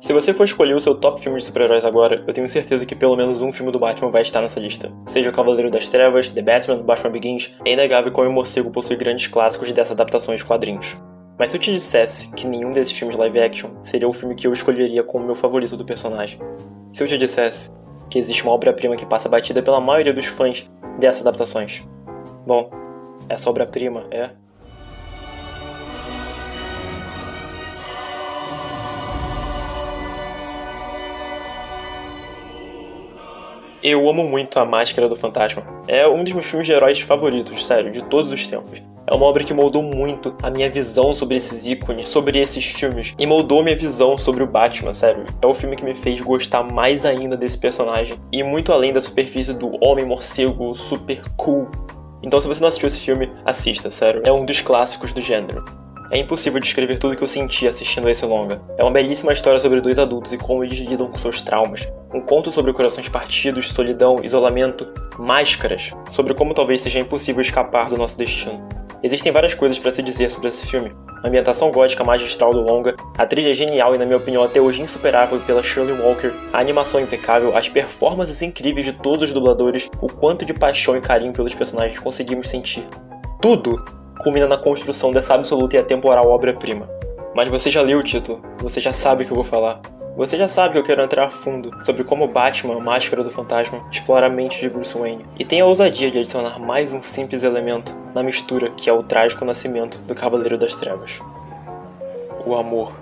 Se você for escolher o seu top filme de super-heróis agora, eu tenho certeza que pelo menos um filme do Batman vai estar nessa lista. Seja O Cavaleiro das Trevas, The Batman, Batman Begins, é inegável como o morcego possui grandes clássicos dessas adaptações de quadrinhos. Mas se eu te dissesse que nenhum desses filmes live action seria o filme que eu escolheria como meu favorito do personagem, se eu te dissesse que existe uma obra-prima que passa batida pela maioria dos fãs dessas adaptações, bom, essa obra-prima é Eu amo muito A Máscara do Fantasma. É um dos meus filmes de heróis favoritos, sério, de todos os tempos. É uma obra que moldou muito a minha visão sobre esses ícones, sobre esses filmes, e moldou minha visão sobre o Batman, sério. É o filme que me fez gostar mais ainda desse personagem, e muito além da superfície do homem morcego super cool. Então, se você não assistiu esse filme, assista, sério. É um dos clássicos do gênero. É impossível descrever tudo o que eu senti assistindo esse longa. É uma belíssima história sobre dois adultos e como eles lidam com seus traumas. Um conto sobre corações partidos, solidão, isolamento, máscaras, sobre como talvez seja impossível escapar do nosso destino. Existem várias coisas para se dizer sobre esse filme. A ambientação gótica magistral do longa, a trilha genial e na minha opinião até hoje insuperável pela Shirley Walker, a animação impecável, as performances incríveis de todos os dubladores, o quanto de paixão e carinho pelos personagens conseguimos sentir. Tudo culmina na construção dessa absoluta e atemporal obra-prima. Mas você já leu o título, você já sabe o que eu vou falar. Você já sabe que eu quero entrar a fundo sobre como Batman, Máscara do Fantasma, explora a mente de Bruce Wayne, e tem a ousadia de adicionar mais um simples elemento na mistura que é o trágico nascimento do Cavaleiro das Trevas. O amor.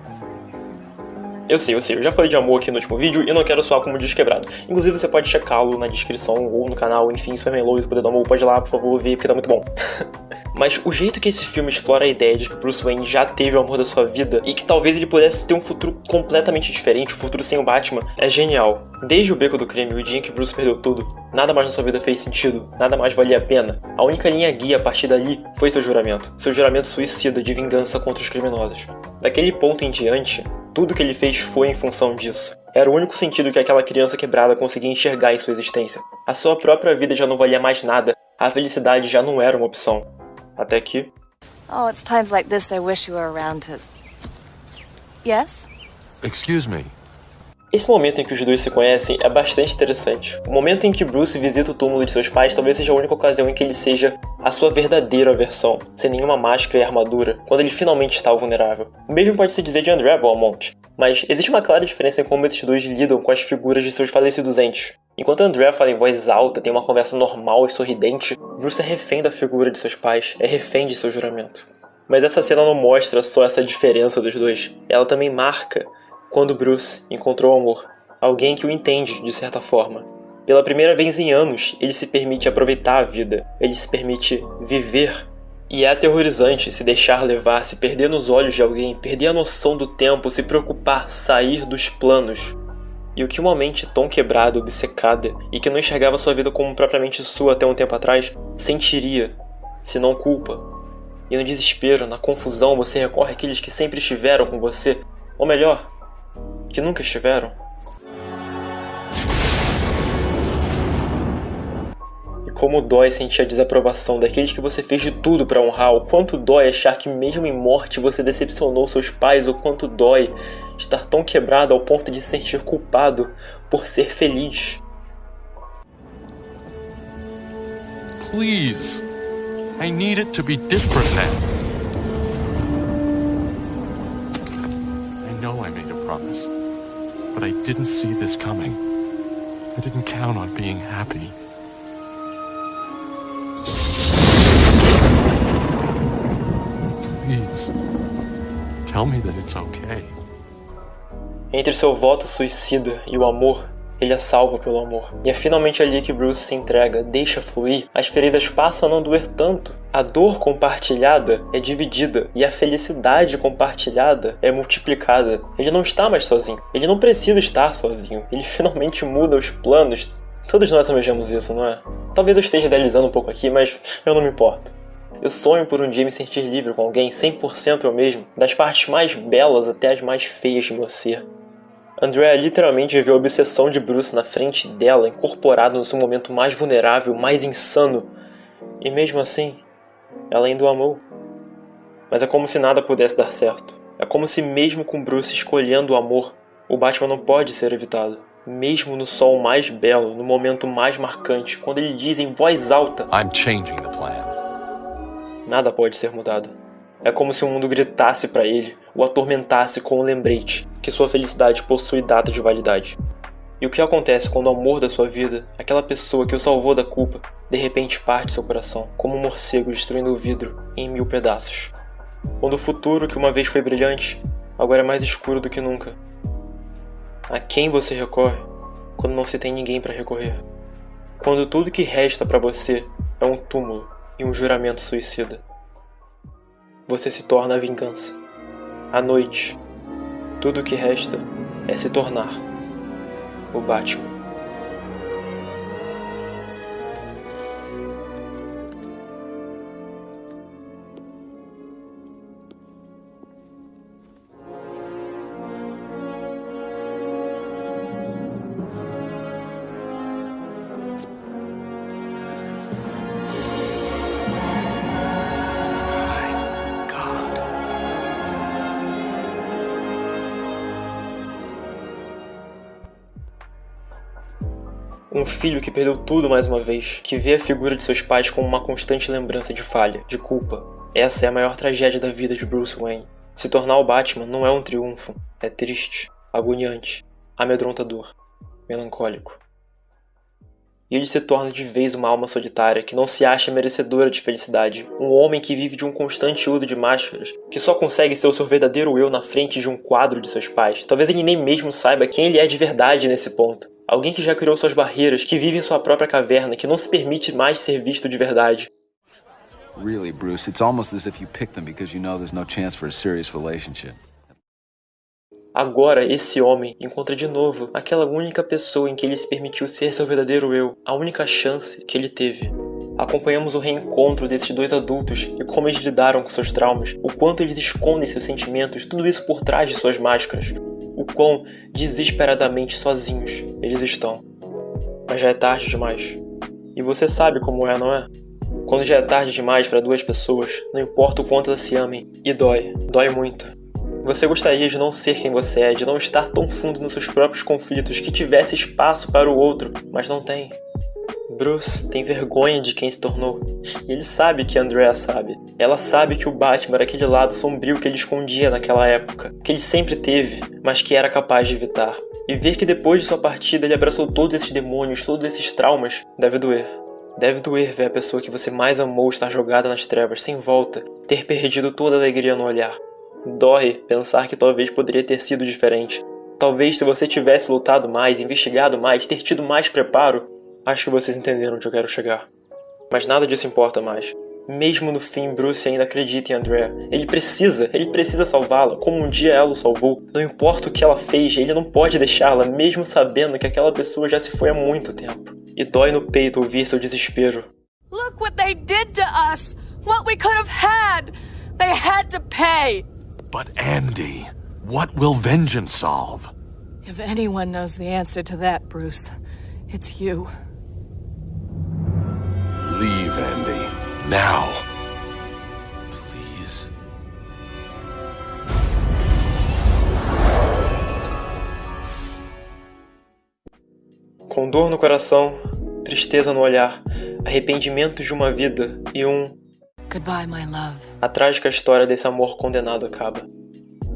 Eu sei, eu sei, eu já falei de amor aqui no último vídeo e não quero soar como desquebrado. Inclusive você pode checá-lo na descrição ou no canal, enfim, Superman Lois, Poder do Amor, pode ir lá, por favor, ver, porque tá muito bom. Mas o jeito que esse filme explora a ideia de que Bruce Wayne já teve o amor da sua vida e que talvez ele pudesse ter um futuro completamente diferente, um futuro sem o Batman, é genial. Desde o beco do crime, o dia em que Bruce perdeu tudo, nada mais na sua vida fez sentido, nada mais valia a pena. A única linha guia a partir dali foi seu juramento, seu juramento suicida de vingança contra os criminosos. Daquele ponto em diante, tudo que ele fez foi em função disso. Era o único sentido que aquela criança quebrada conseguia enxergar em sua existência. A sua própria vida já não valia mais nada, a felicidade já não era uma opção. Até que. Oh, it's times like this I wish you were around to. Yes? Excuse me. Esse momento em que os dois se conhecem é bastante interessante. O momento em que Bruce visita o túmulo de seus pais talvez seja a única ocasião em que ele seja a sua verdadeira versão, sem nenhuma máscara e armadura, quando ele finalmente está vulnerável. O mesmo pode se dizer de André Beaumont, mas existe uma clara diferença em como esses dois lidam com as figuras de seus falecidos entes. Enquanto Andrea fala em voz alta, tem uma conversa normal e sorridente, Bruce é refém da figura de seus pais, é refém de seu juramento. Mas essa cena não mostra só essa diferença dos dois, ela também marca quando Bruce encontrou o amor, alguém que o entende de certa forma. Pela primeira vez em anos, ele se permite aproveitar a vida, ele se permite viver. E é aterrorizante se deixar levar, se perder nos olhos de alguém, perder a noção do tempo, se preocupar, sair dos planos. E o que uma mente tão quebrada, obcecada e que não enxergava sua vida como propriamente sua até um tempo atrás, sentiria, se não culpa. E no desespero, na confusão, você recorre àqueles que sempre estiveram com você, ou melhor, que nunca estiveram. E como dói sentir a desaprovação daqueles que você fez de tudo para honrar, o quanto dói achar que mesmo em morte você decepcionou seus pais, o quanto dói estar tão quebrado ao ponto de se sentir culpado por ser feliz. Please. I need it to be different now. But I didn't see this coming. I didn't count on being happy. Please, tell me that it's okay. Entre seu voto suicida e o amor, ele é salvo pelo amor. E é finalmente ali que Bruce se entrega, deixa fluir, as feridas passam a não doer tanto. A dor compartilhada é dividida e a felicidade compartilhada é multiplicada. Ele não está mais sozinho. Ele não precisa estar sozinho. Ele finalmente muda os planos. Todos nós almejamos isso, não é? Talvez eu esteja idealizando um pouco aqui, mas eu não me importo. Eu sonho por um dia me sentir livre com alguém 100% eu mesmo, das partes mais belas até as mais feias de meu ser. Andrea literalmente viu a obsessão de Bruce na frente dela, incorporada no seu momento mais vulnerável, mais insano. E mesmo assim, ela ainda o amou. Mas é como se nada pudesse dar certo. É como se, mesmo com Bruce escolhendo o amor, O Batman não pode ser evitado. Mesmo no sol mais belo, no momento mais marcante, quando ele diz em voz alta: I'm changing the plan. Nada pode ser mudado. É como se o mundo gritasse para ele, o atormentasse com o lembrete que sua felicidade possui data de validade. E o que acontece quando o amor da sua vida, aquela pessoa que o salvou da culpa, de repente parte seu coração, como um morcego destruindo o vidro em mil pedaços? Quando o futuro que uma vez foi brilhante, agora é mais escuro do que nunca. A quem você recorre quando não se tem ninguém para recorrer? Quando tudo que resta para você é um túmulo e um juramento suicida você se torna a vingança. À noite, tudo o que resta é se tornar o Batman. Um filho que perdeu tudo mais uma vez, que vê a figura de seus pais como uma constante lembrança de falha, de culpa. Essa é a maior tragédia da vida de Bruce Wayne. Se tornar o Batman não é um triunfo, é triste, agoniante, amedrontador, melancólico. E ele se torna de vez uma alma solitária que não se acha merecedora de felicidade, um homem que vive de um constante uso de máscaras, que só consegue ser o seu verdadeiro eu na frente de um quadro de seus pais. Talvez ele nem mesmo saiba quem ele é de verdade nesse ponto. Alguém que já criou suas barreiras, que vive em sua própria caverna, que não se permite mais ser visto de verdade. Really, Bruce, it's almost as if you picked them because you know there's no chance for a serious relationship. Agora, esse homem encontra de novo aquela única pessoa em que ele se permitiu ser seu verdadeiro eu, a única chance que ele teve. Acompanhamos o reencontro desses dois adultos e como eles lidaram com seus traumas, o quanto eles escondem seus sentimentos, tudo isso por trás de suas máscaras quão desesperadamente sozinhos eles estão. Mas já é tarde demais. E você sabe como é, não é? Quando já é tarde demais para duas pessoas, não importa o quanto elas se amem, e dói, dói muito. Você gostaria de não ser quem você é, de não estar tão fundo nos seus próprios conflitos que tivesse espaço para o outro, mas não tem. Bruce tem vergonha de quem se tornou. E ele sabe que Andrea sabe. Ela sabe que o Batman era aquele lado sombrio que ele escondia naquela época, que ele sempre teve, mas que era capaz de evitar. E ver que depois de sua partida ele abraçou todos esses demônios, todos esses traumas, deve doer. Deve doer ver a pessoa que você mais amou estar jogada nas trevas, sem volta, ter perdido toda a alegria no olhar. Dói pensar que talvez poderia ter sido diferente. Talvez se você tivesse lutado mais, investigado mais, ter tido mais preparo, Acho que vocês entenderam onde eu quero chegar. Mas nada disso importa mais. Mesmo no fim, Bruce ainda acredita em Andrea. Ele precisa, ele precisa salvá-la, como um dia ela o salvou. Não importa o que ela fez, ele não pode deixá-la, mesmo sabendo que aquela pessoa já se foi há muito tempo. E dói no peito ouvir seu desespero. Look what they did to us! What we could have had! They had to pay! But Andy, what will vengeance solve? If anyone knows the answer to that, Bruce, it's you. Leave, Andy. Now. Please. Com dor no coração, tristeza no olhar, arrependimento de uma vida e um. Goodbye, my love. A trágica história desse amor condenado acaba.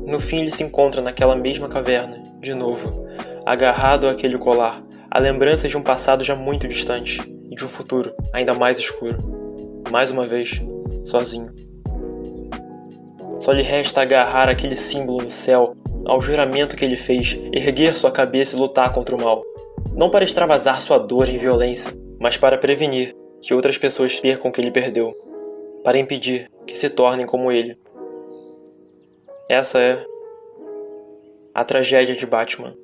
No fim, ele se encontra naquela mesma caverna, de novo, agarrado àquele colar, a lembrança de um passado já muito distante e de um futuro ainda mais escuro. Mais uma vez, sozinho. Só lhe resta agarrar aquele símbolo no céu, ao juramento que ele fez, erguer sua cabeça e lutar contra o mal. Não para extravasar sua dor em violência, mas para prevenir que outras pessoas percam o que ele perdeu, para impedir que se tornem como ele. Essa é a tragédia de Batman.